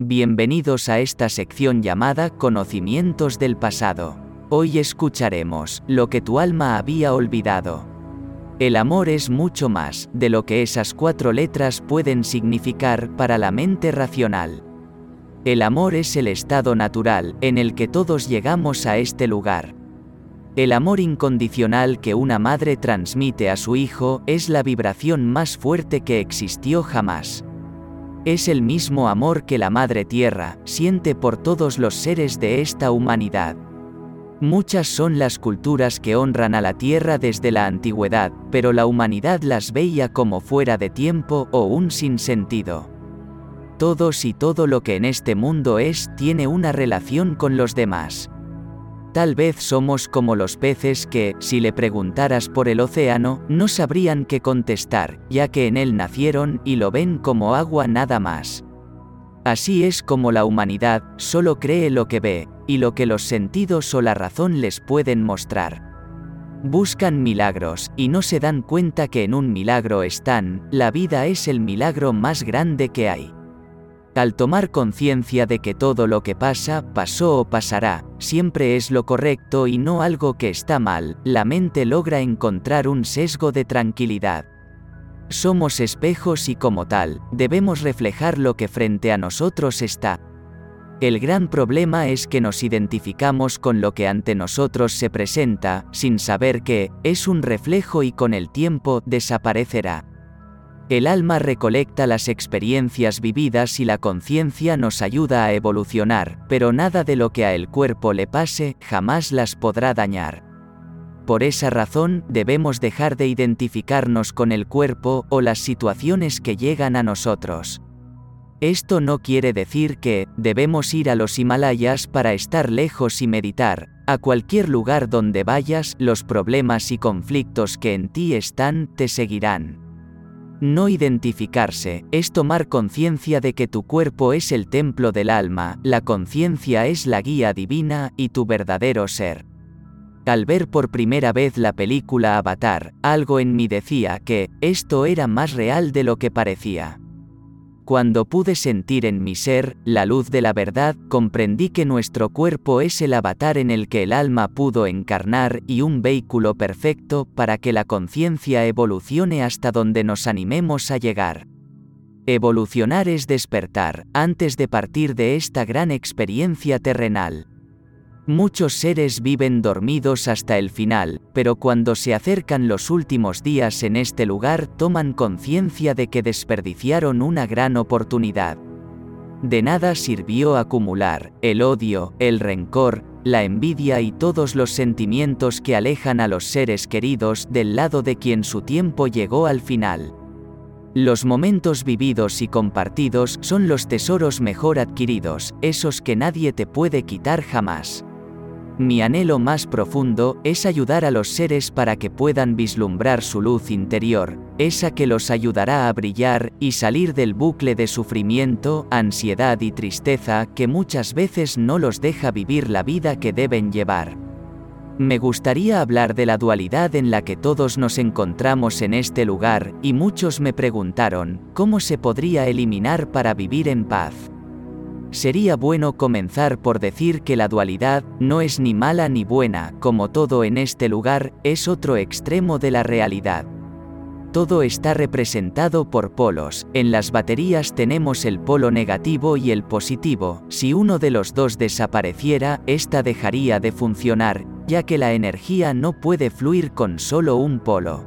Bienvenidos a esta sección llamada Conocimientos del pasado. Hoy escucharemos lo que tu alma había olvidado. El amor es mucho más de lo que esas cuatro letras pueden significar para la mente racional. El amor es el estado natural en el que todos llegamos a este lugar. El amor incondicional que una madre transmite a su hijo es la vibración más fuerte que existió jamás. Es el mismo amor que la Madre Tierra siente por todos los seres de esta humanidad. Muchas son las culturas que honran a la Tierra desde la antigüedad, pero la humanidad las veía como fuera de tiempo o un sinsentido. Todos y todo lo que en este mundo es tiene una relación con los demás. Tal vez somos como los peces que, si le preguntaras por el océano, no sabrían qué contestar, ya que en él nacieron y lo ven como agua nada más. Así es como la humanidad solo cree lo que ve, y lo que los sentidos o la razón les pueden mostrar. Buscan milagros, y no se dan cuenta que en un milagro están, la vida es el milagro más grande que hay. Al tomar conciencia de que todo lo que pasa, pasó o pasará, siempre es lo correcto y no algo que está mal, la mente logra encontrar un sesgo de tranquilidad. Somos espejos y como tal, debemos reflejar lo que frente a nosotros está. El gran problema es que nos identificamos con lo que ante nosotros se presenta, sin saber que, es un reflejo y con el tiempo desaparecerá. El alma recolecta las experiencias vividas y la conciencia nos ayuda a evolucionar, pero nada de lo que a el cuerpo le pase jamás las podrá dañar. Por esa razón, debemos dejar de identificarnos con el cuerpo o las situaciones que llegan a nosotros. Esto no quiere decir que debemos ir a los Himalayas para estar lejos y meditar. A cualquier lugar donde vayas, los problemas y conflictos que en ti están te seguirán. No identificarse es tomar conciencia de que tu cuerpo es el templo del alma, la conciencia es la guía divina y tu verdadero ser. Al ver por primera vez la película Avatar, algo en mí decía que esto era más real de lo que parecía. Cuando pude sentir en mi ser la luz de la verdad, comprendí que nuestro cuerpo es el avatar en el que el alma pudo encarnar y un vehículo perfecto para que la conciencia evolucione hasta donde nos animemos a llegar. Evolucionar es despertar, antes de partir de esta gran experiencia terrenal. Muchos seres viven dormidos hasta el final, pero cuando se acercan los últimos días en este lugar toman conciencia de que desperdiciaron una gran oportunidad. De nada sirvió acumular el odio, el rencor, la envidia y todos los sentimientos que alejan a los seres queridos del lado de quien su tiempo llegó al final. Los momentos vividos y compartidos son los tesoros mejor adquiridos, esos que nadie te puede quitar jamás. Mi anhelo más profundo es ayudar a los seres para que puedan vislumbrar su luz interior, esa que los ayudará a brillar y salir del bucle de sufrimiento, ansiedad y tristeza que muchas veces no los deja vivir la vida que deben llevar. Me gustaría hablar de la dualidad en la que todos nos encontramos en este lugar, y muchos me preguntaron, ¿cómo se podría eliminar para vivir en paz? Sería bueno comenzar por decir que la dualidad no es ni mala ni buena, como todo en este lugar, es otro extremo de la realidad. Todo está representado por polos, en las baterías tenemos el polo negativo y el positivo, si uno de los dos desapareciera, esta dejaría de funcionar, ya que la energía no puede fluir con solo un polo.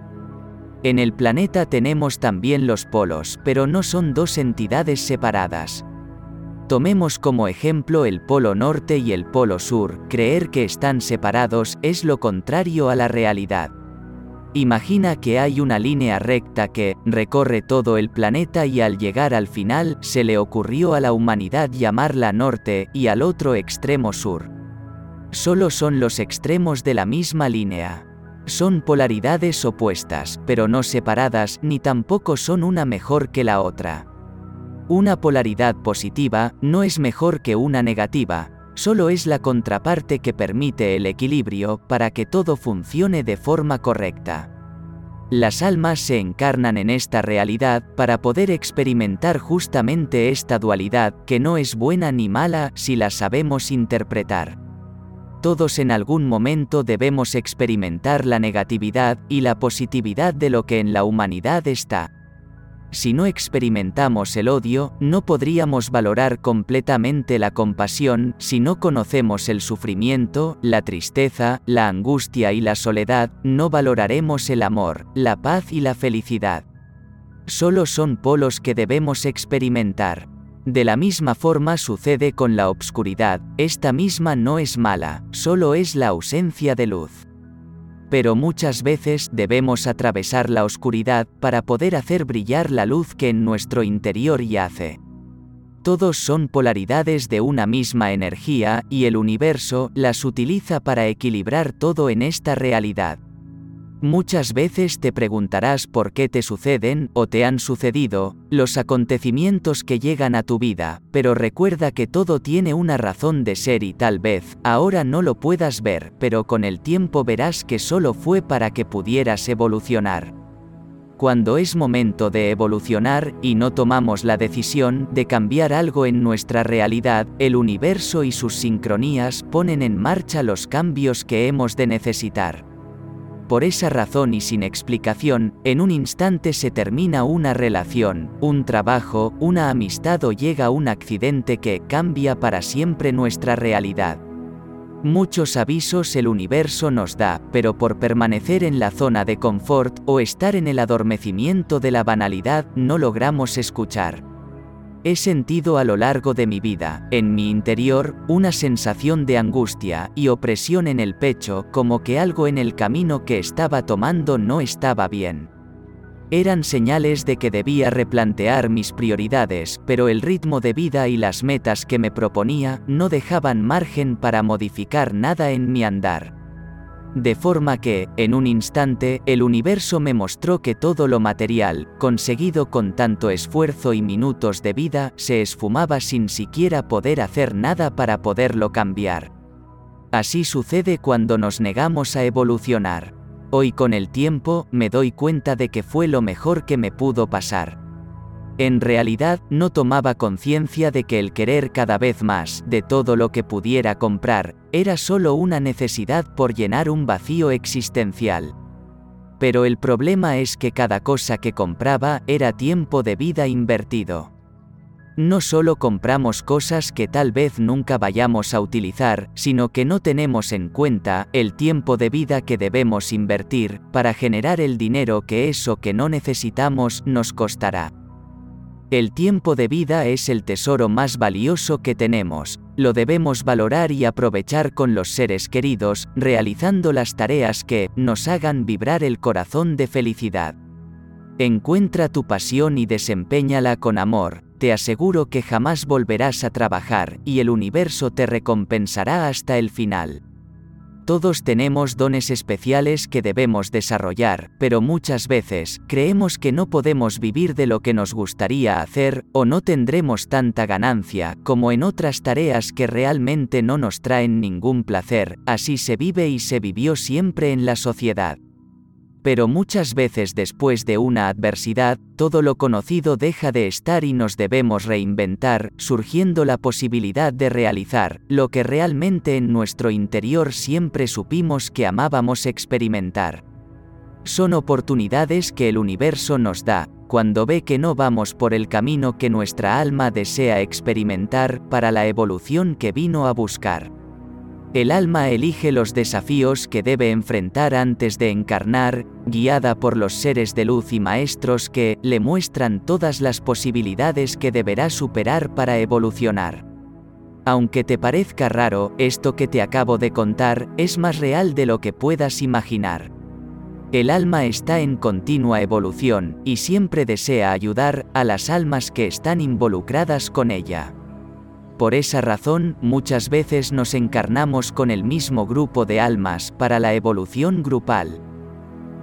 En el planeta tenemos también los polos, pero no son dos entidades separadas, Tomemos como ejemplo el polo norte y el polo sur, creer que están separados es lo contrario a la realidad. Imagina que hay una línea recta que recorre todo el planeta y al llegar al final se le ocurrió a la humanidad llamarla norte y al otro extremo sur. Solo son los extremos de la misma línea. Son polaridades opuestas, pero no separadas ni tampoco son una mejor que la otra. Una polaridad positiva no es mejor que una negativa, solo es la contraparte que permite el equilibrio para que todo funcione de forma correcta. Las almas se encarnan en esta realidad para poder experimentar justamente esta dualidad, que no es buena ni mala si la sabemos interpretar. Todos en algún momento debemos experimentar la negatividad y la positividad de lo que en la humanidad está. Si no experimentamos el odio, no podríamos valorar completamente la compasión, si no conocemos el sufrimiento, la tristeza, la angustia y la soledad, no valoraremos el amor, la paz y la felicidad. Solo son polos que debemos experimentar. De la misma forma sucede con la obscuridad, esta misma no es mala, solo es la ausencia de luz pero muchas veces debemos atravesar la oscuridad para poder hacer brillar la luz que en nuestro interior yace. Todos son polaridades de una misma energía y el universo las utiliza para equilibrar todo en esta realidad. Muchas veces te preguntarás por qué te suceden o te han sucedido los acontecimientos que llegan a tu vida, pero recuerda que todo tiene una razón de ser y tal vez ahora no lo puedas ver, pero con el tiempo verás que solo fue para que pudieras evolucionar. Cuando es momento de evolucionar y no tomamos la decisión de cambiar algo en nuestra realidad, el universo y sus sincronías ponen en marcha los cambios que hemos de necesitar. Por esa razón y sin explicación, en un instante se termina una relación, un trabajo, una amistad o llega un accidente que cambia para siempre nuestra realidad. Muchos avisos el universo nos da, pero por permanecer en la zona de confort o estar en el adormecimiento de la banalidad no logramos escuchar. He sentido a lo largo de mi vida, en mi interior, una sensación de angustia y opresión en el pecho como que algo en el camino que estaba tomando no estaba bien. Eran señales de que debía replantear mis prioridades, pero el ritmo de vida y las metas que me proponía no dejaban margen para modificar nada en mi andar de forma que, en un instante, el universo me mostró que todo lo material, conseguido con tanto esfuerzo y minutos de vida, se esfumaba sin siquiera poder hacer nada para poderlo cambiar. Así sucede cuando nos negamos a evolucionar. Hoy con el tiempo, me doy cuenta de que fue lo mejor que me pudo pasar. En realidad, no tomaba conciencia de que el querer cada vez más de todo lo que pudiera comprar, era solo una necesidad por llenar un vacío existencial. Pero el problema es que cada cosa que compraba era tiempo de vida invertido. No solo compramos cosas que tal vez nunca vayamos a utilizar, sino que no tenemos en cuenta el tiempo de vida que debemos invertir para generar el dinero que eso que no necesitamos nos costará. El tiempo de vida es el tesoro más valioso que tenemos, lo debemos valorar y aprovechar con los seres queridos, realizando las tareas que nos hagan vibrar el corazón de felicidad. Encuentra tu pasión y desempeñala con amor, te aseguro que jamás volverás a trabajar y el universo te recompensará hasta el final. Todos tenemos dones especiales que debemos desarrollar, pero muchas veces creemos que no podemos vivir de lo que nos gustaría hacer, o no tendremos tanta ganancia como en otras tareas que realmente no nos traen ningún placer, así se vive y se vivió siempre en la sociedad. Pero muchas veces después de una adversidad, todo lo conocido deja de estar y nos debemos reinventar, surgiendo la posibilidad de realizar lo que realmente en nuestro interior siempre supimos que amábamos experimentar. Son oportunidades que el universo nos da, cuando ve que no vamos por el camino que nuestra alma desea experimentar para la evolución que vino a buscar. El alma elige los desafíos que debe enfrentar antes de encarnar, guiada por los seres de luz y maestros que le muestran todas las posibilidades que deberá superar para evolucionar. Aunque te parezca raro, esto que te acabo de contar es más real de lo que puedas imaginar. El alma está en continua evolución y siempre desea ayudar a las almas que están involucradas con ella. Por esa razón, muchas veces nos encarnamos con el mismo grupo de almas para la evolución grupal.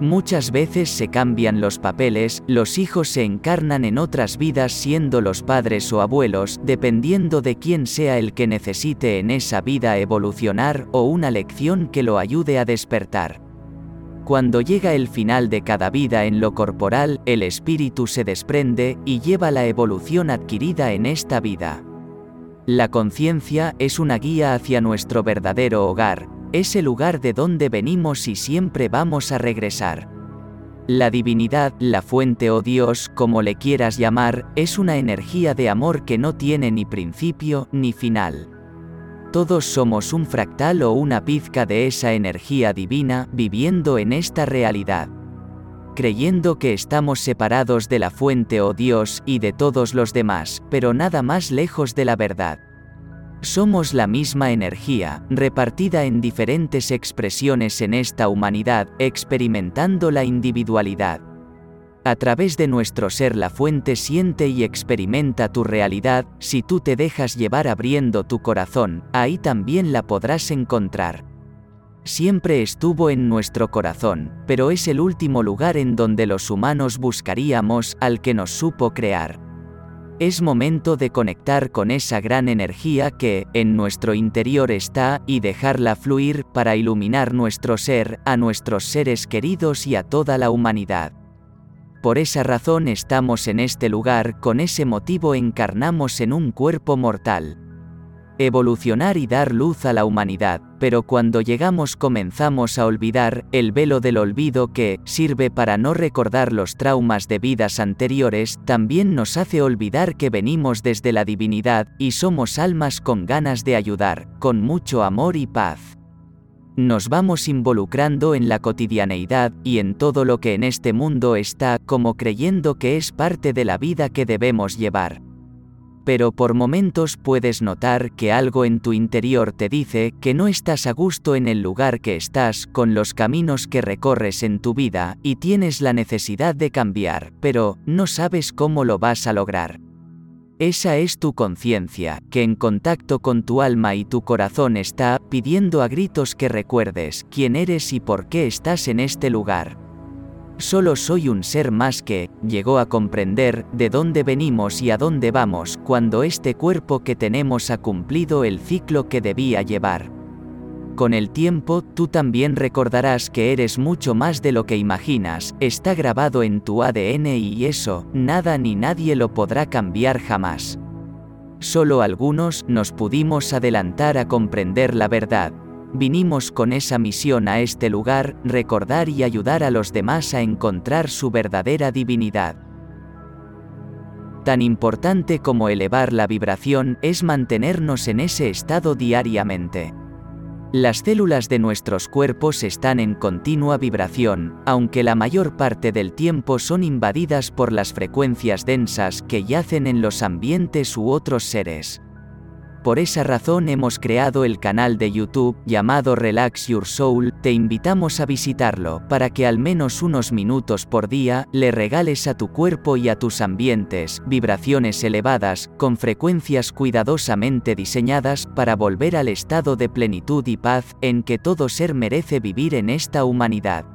Muchas veces se cambian los papeles, los hijos se encarnan en otras vidas siendo los padres o abuelos, dependiendo de quién sea el que necesite en esa vida evolucionar o una lección que lo ayude a despertar. Cuando llega el final de cada vida en lo corporal, el espíritu se desprende y lleva la evolución adquirida en esta vida. La conciencia es una guía hacia nuestro verdadero hogar, es el lugar de donde venimos y siempre vamos a regresar. La divinidad, la fuente o Dios, como le quieras llamar, es una energía de amor que no tiene ni principio ni final. Todos somos un fractal o una pizca de esa energía divina viviendo en esta realidad creyendo que estamos separados de la fuente o Dios y de todos los demás, pero nada más lejos de la verdad. Somos la misma energía, repartida en diferentes expresiones en esta humanidad, experimentando la individualidad. A través de nuestro ser la fuente siente y experimenta tu realidad, si tú te dejas llevar abriendo tu corazón, ahí también la podrás encontrar siempre estuvo en nuestro corazón, pero es el último lugar en donde los humanos buscaríamos al que nos supo crear. Es momento de conectar con esa gran energía que, en nuestro interior está, y dejarla fluir para iluminar nuestro ser, a nuestros seres queridos y a toda la humanidad. Por esa razón estamos en este lugar, con ese motivo encarnamos en un cuerpo mortal evolucionar y dar luz a la humanidad, pero cuando llegamos comenzamos a olvidar el velo del olvido que sirve para no recordar los traumas de vidas anteriores, también nos hace olvidar que venimos desde la divinidad y somos almas con ganas de ayudar, con mucho amor y paz. Nos vamos involucrando en la cotidianeidad y en todo lo que en este mundo está como creyendo que es parte de la vida que debemos llevar pero por momentos puedes notar que algo en tu interior te dice que no estás a gusto en el lugar que estás con los caminos que recorres en tu vida y tienes la necesidad de cambiar, pero no sabes cómo lo vas a lograr. Esa es tu conciencia, que en contacto con tu alma y tu corazón está pidiendo a gritos que recuerdes quién eres y por qué estás en este lugar. Solo soy un ser más que, llegó a comprender, de dónde venimos y a dónde vamos, cuando este cuerpo que tenemos ha cumplido el ciclo que debía llevar. Con el tiempo, tú también recordarás que eres mucho más de lo que imaginas, está grabado en tu ADN y eso, nada ni nadie lo podrá cambiar jamás. Solo algunos nos pudimos adelantar a comprender la verdad, Vinimos con esa misión a este lugar, recordar y ayudar a los demás a encontrar su verdadera divinidad. Tan importante como elevar la vibración es mantenernos en ese estado diariamente. Las células de nuestros cuerpos están en continua vibración, aunque la mayor parte del tiempo son invadidas por las frecuencias densas que yacen en los ambientes u otros seres. Por esa razón hemos creado el canal de YouTube llamado Relax Your Soul, te invitamos a visitarlo para que al menos unos minutos por día le regales a tu cuerpo y a tus ambientes vibraciones elevadas, con frecuencias cuidadosamente diseñadas para volver al estado de plenitud y paz en que todo ser merece vivir en esta humanidad.